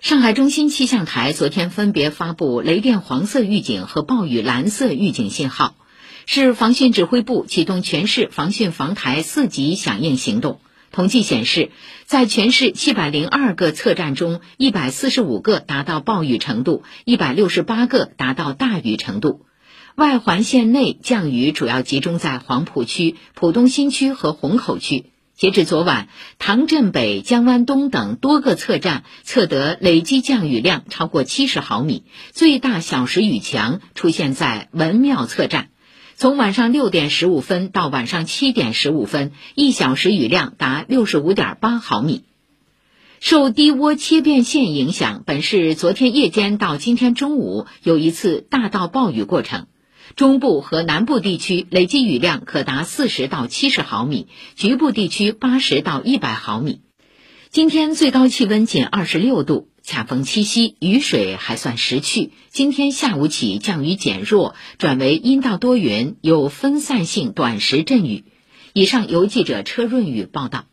上海中心气象台昨天分别发布雷电黄色预警和暴雨蓝色预警信号，市防汛指挥部启动全市防汛防台四级响应行动。统计显示，在全市七百零二个测站中，一百四十五个达到暴雨程度，一百六十八个达到大雨程度。外环线内降雨主要集中在黄浦区、浦东新区和虹口区。截至昨晚，唐镇北、江湾东等多个测站测得累计降雨量超过七十毫米，最大小时雨强出现在文庙测站。从晚上六点十五分到晚上七点十五分，一小时雨量达六十五点八毫米。受低涡切变线影响，本市昨天夜间到今天中午有一次大到暴雨过程。中部和南部地区累计雨量可达四十到七十毫米，局部地区八十到一百毫米。今天最高气温仅二十六度，恰逢七夕，雨水还算识趣。今天下午起降雨减弱，转为阴到多云，有分散性短时阵雨。以上由记者车润宇报道。